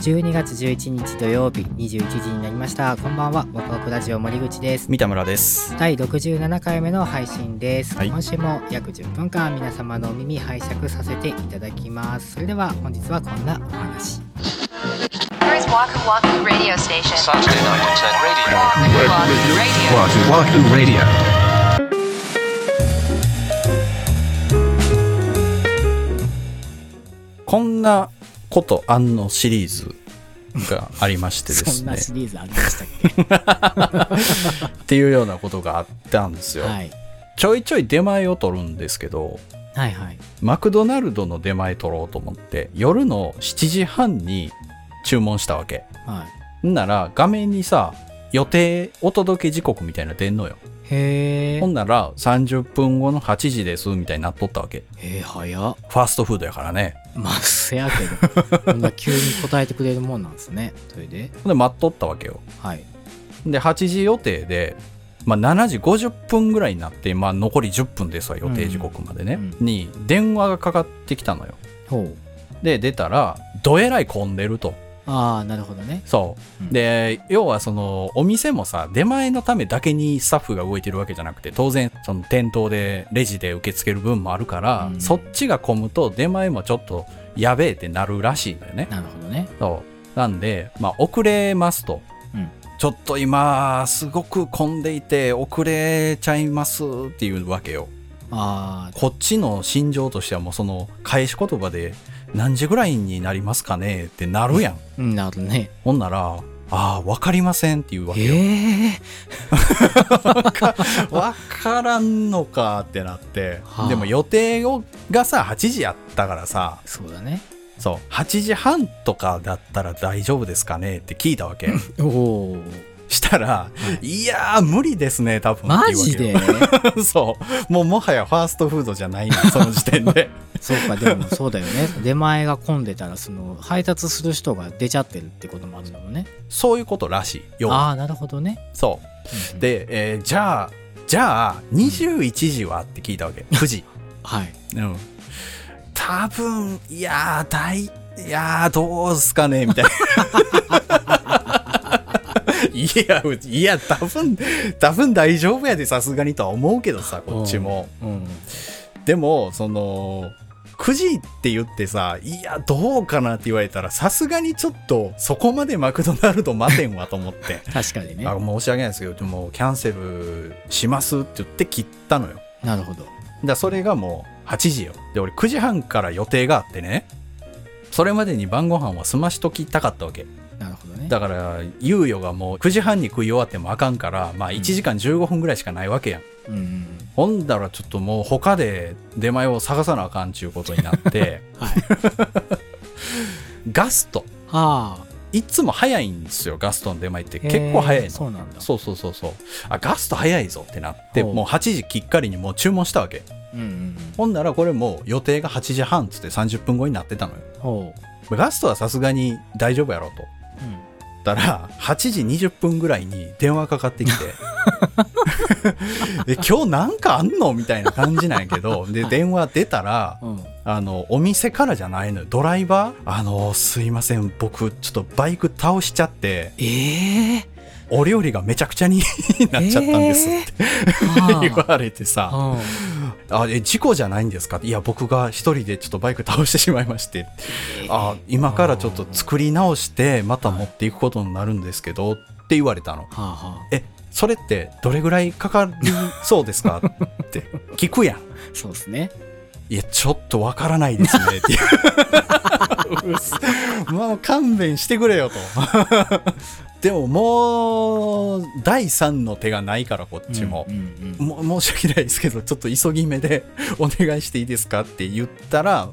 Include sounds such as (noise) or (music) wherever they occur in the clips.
12月11日土曜日21時になりましたこんばんはワクワクラジオ森口です三田村です。第67回目の配信です、はい今週も約10分間皆様のお耳拝借させていただきますそれでは本日はこんなお話 Here's Waku Waku Radio Station. Saturday night at 10 radio. Waku Waku Radio. Wahoo Wahoo Radio. こんなことあんのシリーズがありましてでそすね。んなシリーズありましたっっていうようなことがあったんですよ。けはいちょいちょい出前を取るんですけど、はいはいマクドナルドの出前取ろうと思って、夜の7時半に注文したわけ。はいんなら画面にさ、予定お届け時刻みたいなの出んのよ。へえほんなら30分後の8時ですみたいになっとったわけ。へえ早っ。ファーストフードやからね。まあせやけど。こんな急に答えてくれるもんなんですね。それで。ほんで待っとったわけよ。はい。で8時予定で、まあ、7時50分ぐらいになって、まあ、残り10分ですわ予定時刻までね、うん。に電話がかかってきたのよ。ほう。で出たらどえらい混んでるとああなるほどね。そう、うん。で要はそのお店もさ出前のためだけにスタッフが動いてるわけじゃなくて当然その店頭でレジで受け付ける分もあるから、うん。そっちが混むと出前もちょっとやべえってなるらしいのよね。なるほどね。そう。なんで、まあ、遅れますと、うん。ちょっと今すごく混んでいて遅れちゃいますっていうわけよあこっちの心情としてはもうその返し言葉で何時ぐらいになりますかねってなるやん。なるね。ほんならああ分かりませんっていうわけよ。へえ分 (laughs) からんのかってなって、はあ。でも予定をがさ8時やったからさ。そうだね。そう。8時半とかだったら大丈夫ですかねって聞いたわけ。(laughs) おおしたら、い、やー無理ですね多分マジで？(laughs) そう。もうもはやファーストフードじゃないのその時点で。(laughs) そうかでもそうだよね。出前が混んでたらその配達する人が出ちゃってるってこともあるのもね。そういうことらしい。要は。ああなるほどね。そう。うんで、えーじゃあじゃあ21時はって聞いたわけ。9時 (laughs) はい。うん。多分いやー大いやーどうすかねみたいないやいや多分多分大丈夫やでさすがにとは思うけどさこっちも。うん。でもその9時って言ってさいやどうかなって言われたらさすがにちょっとそこまでマクドナルド待てんわと思って。(laughs) 確かにね。あ申し訳ないですけどでもキャンセルしますって言って切ったのよ。なるほど。だそれがもう8時よ。で俺9時半から予定があってね。それまでに晩ご飯は済ましときたかったわけなるほどね。だから猶予がもう9時半に食い終わってもあかんからまあ1時間15分ぐらいしかないわけやん、うんうんほんだらちょっともう他で出前を探さなあかんちゅうことになって (laughs) はい。ガスト。はあ。いつも早いんですよガストの出前って。結構早いの。そうなんだ。そうそうそうそう。あガスト早いぞってなってもう8時きっかりにもう注文したわけ。うんうんうん。ほんならこれもう予定が8時半っつって30分後になってたのよ。ほガストはさすがに大丈夫やろうとううんたら8時20分ぐらいに電話かかってきて。(laughs) え今日なんかあんのみたいな感じなんやけどで電話出たらうん。あのお店からじゃないのよ。ドライバー？あのすいません。僕ちょっとバイク倒しちゃって。ええお料理がめちゃくちゃに (laughs) なっちゃったんですって、(laughs) 言われてさ。はあえ事故じゃないんですか？いや僕が一人でちょっとバイク倒してしまいまして。あ今からちょっと作り直してまた持っていくことになるんですけどって言われたの。あはあはあ。えそれってどれぐらいかかりそうですか？って。聞くやん。そうですね。いやちょっとわからないですね。っていう (laughs) (laughs) うっすまあ勘弁してくれよと。(laughs) でももう第三の手がないからこっちも、うんうんうんも申し訳ないですけどちょっと急ぎ目で (laughs) お願いしていいですかって言ったら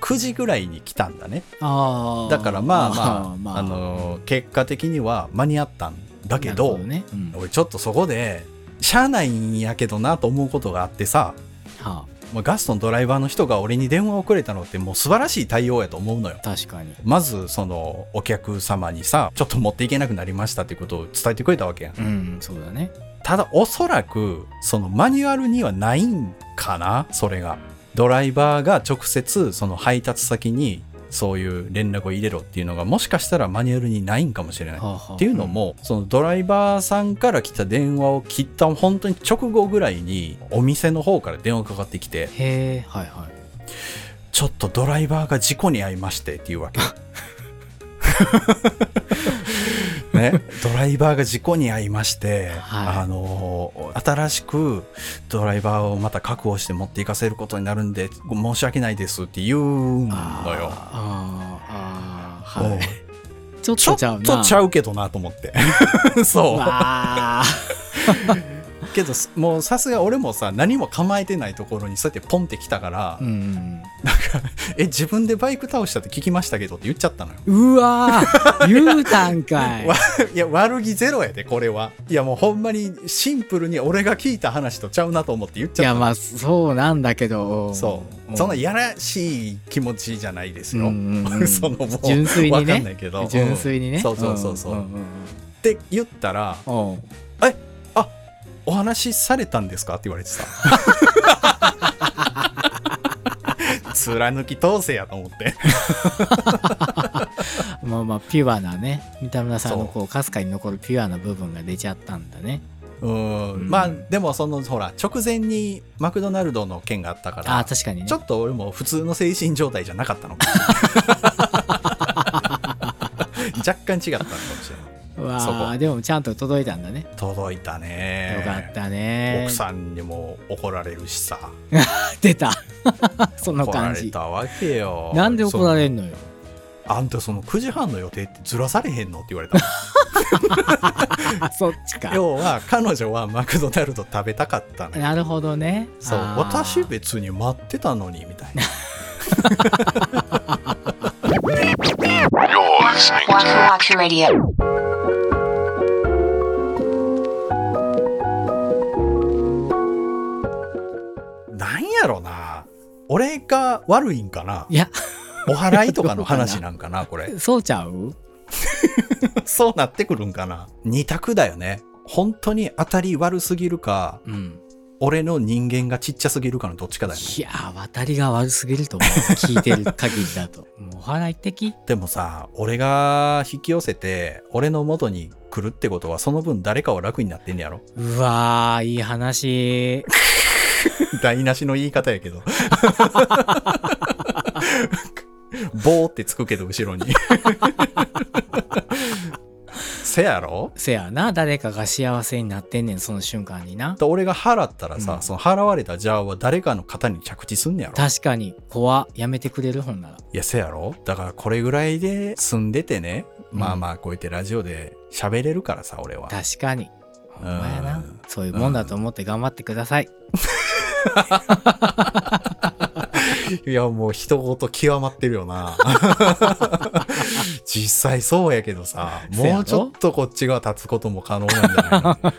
9時ぐらいに来たんだね。ああだからまあまあ、まあの結果的には間に合ったんだけどほね。うん。俺ちょっとそこでしゃあないんやけどなと思うことがあってさ。はまあガストのドライバーの人が俺に電話をくれたのってもう素晴らしい対応やと思うのよ。あ確かに。まずそのお客様にさちょっと持っていけなくなりましたっていうことを伝えてくれたわけやん。うんそうだね。ただおそらくそのマニュアルにはないんかなそれが。ドライバーが直接その配達先にそういう連絡を入れろっていうのがもしかしたらマニュアルにないんかもしれない。はあはあっていうのも、そのドライバーさんから来た電話を切った本当に直後ぐらいにお店の方から電話かかってきてへえはいはい。ちょっとドライバーが事故に遭いましてっていうわけ (laughs) ね、(laughs) ドライバーが事故に遭いまして、はいあの新しくドライバーをまた確保して持っていかせることになるんで申し訳ないですって言うんのよ。あーあはいちょっとちゃうけどなと思って。(laughs) そう。わけどもうさすが俺もさ何も構えてないところにそうやってポンってきたから、ーうんえ自分でバイク倒したって聞きましたけどって言っちゃったのよ。うわー言うたんかい。わいや悪気ゼロやでこれは。いやもうほんまにシンプルに俺が聞いた話とちゃうなと思って言っちゃった。いやまあそうなんだけど。そう。うん。そんなやらしい気持ちじゃないですよ、うんうんうん。(laughs) そのもう純粋にわかんないねけど。純粋にね。うん。そうそうそうそう、んんって言ったらうん。うん「えあお話しされたんですか?」って言われてさ。(laughs) 貫き通せやと思って。(laughs) まあまあピュアなね三田村さんのこうかすかに残るピュアな部分が出ちゃったんだね。うん。うん。まあでもそのほら直前にマクドナルドの件があったからああ確かにね。ちょっと俺も普通の精神状態じゃなかったのか (laughs) 若干違ったのかもしれないわそこ。あでもちゃんと届いたんだね。届いたね。よかったね。奥さんにも怒られるしさ。(laughs) 出た。(laughs) その怒ら感じれたわけよ。なんで怒られんのよ。あんたその9時半の予定ってずらされへんのって言われたあ (laughs) そっちか。要は彼女はマクドナルド食べたかったのよ。なるほどね。そう。私別に待ってたのにみたいな。Waku Waku Radio. 俺が悪いんかな？いや。お払いとかの話なんかなこれ。(laughs) そうちゃう？(laughs) そうなってくるんかな？二択だよね。本当に当たり悪すぎるかうん。俺の人間がちっちゃすぎるかのどっちかだよね。いやー渡りが悪すぎると思う聞いてる限りだと。(laughs) もうお払い的？でもさ俺が引き寄せて俺の元に来るってことはその分誰かは楽になってんねやろ？うわーいい話台無しの言い方やけど棒ってつくけど後ろにせやろせやな誰かが幸せになってんねんその瞬間にな俺が払ったらさ、うんその払われたジャーは誰かの肩に着地すんねやろ確かに怖やめてくれる本ならいやせやろだからこれぐらいで住んでてね、うんまあまあこうやってラジオで喋れるからさ俺は確かにほんまやうんそういうもんだと思って頑張ってください (laughs) いやもう人事極まってるよな。(laughs) 実際そうやけどさもうちょっとこっちが立つことも可能なんじゃないの？(laughs)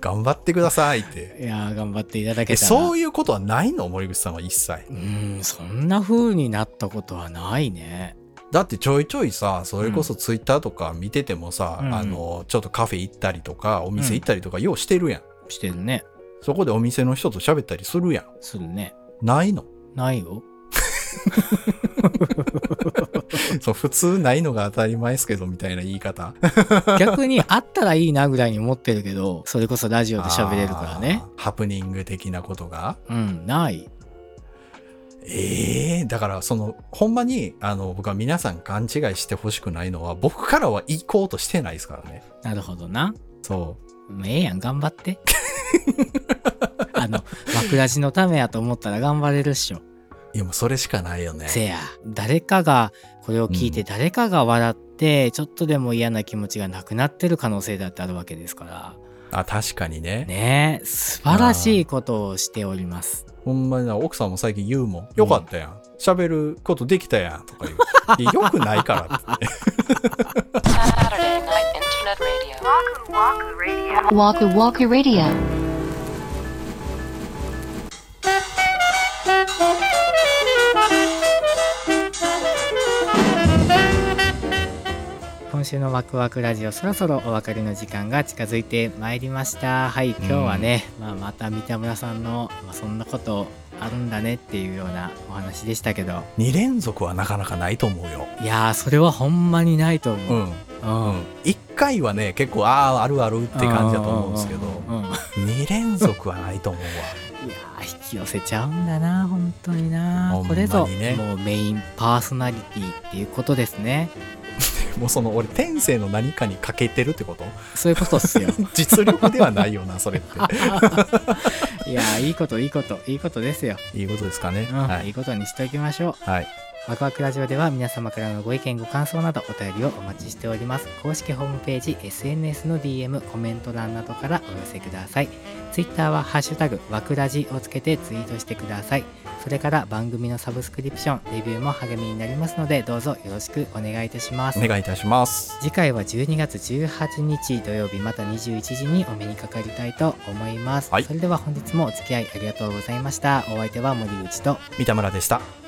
頑張ってくださいって。いやー頑張っていただけえたら。そういうことはないの？森口さんは一切。うーんそんな風になったことはないね。だってちょいちょいさそれこそツイッターとか見ててもさ、うん。あのちょっとカフェ行ったりとかお店行ったりとかようしてるやん、してるねそこでお店の人と喋ったりするやん。するね。ないの？ないよ。(laughs) そう普通ないのが当たり前ですけどみたいな言い方。(laughs) 逆にあったらいいなぐらいに思ってるけどそれこそラジオで喋れるからね。ハプニング的なことが？うんない。ええだからそのほんまにあの僕は皆さん勘違いしてほしくないのは僕からは行こうとしてないですからね。なるほどな。そもうええやん頑張って (laughs) (laughs) あの枕地のためやと思ったら頑張れるっしょ。ういやもうそれしかないよね。せや。誰かがこれを聞いてうん。誰かが笑って、ちょっとでも嫌な気持ちがなくなってる可能性だってあるわけですから。あ確かにね。ね。え素晴らしいことをしております。ほんまにな奥さんも最近言うもん。よかったやん。喋、ることできたやんとか言う。よくないからって (laughs) Waku Waku Radio. 今週のワクワクラジオそろそろお別れの時間が近づいてまいりました。はい今日はね、まあ、また三田村さんの、まあ、そんなことあるんだねっていうようなお話でしたけど。2連続はなかなかないと思うよ。いやーそれはほんまにないとう思う、ん。うん。うん。1回はね結構あああるあるって感じだと思うんですけどうんうんうん2連続はないと思うわ。(laughs) いやー引き寄せちゃうんだな本当にな。ね。これぞもうメインパーソナリティっていうことですね。もうその俺天性の何かに欠けてるってこと？そういうことっすよ。(laughs) 実力ではないよなそれって。(laughs) いやーいいこといいこといいことですよ、いいことですかね、うんはい。いいことにしておきましょう。はいワクワクラジオでは皆様からのご意見ご感想などお便りをお待ちしております。公式ホームページ SNS の DM コメント欄などからお寄せください。Twitter は「ハッシュタグワクラジ」をつけてツイートしてください。それから番組のサブスクリプションレビューも励みになりますのでどうぞよろしくお願いいたします。お願いいたします。次回は12月18日土曜日また21時にお目にかかりたいと思います、はい。それでは本日もお付き合いありがとうございました。お相手は森口と三田村でした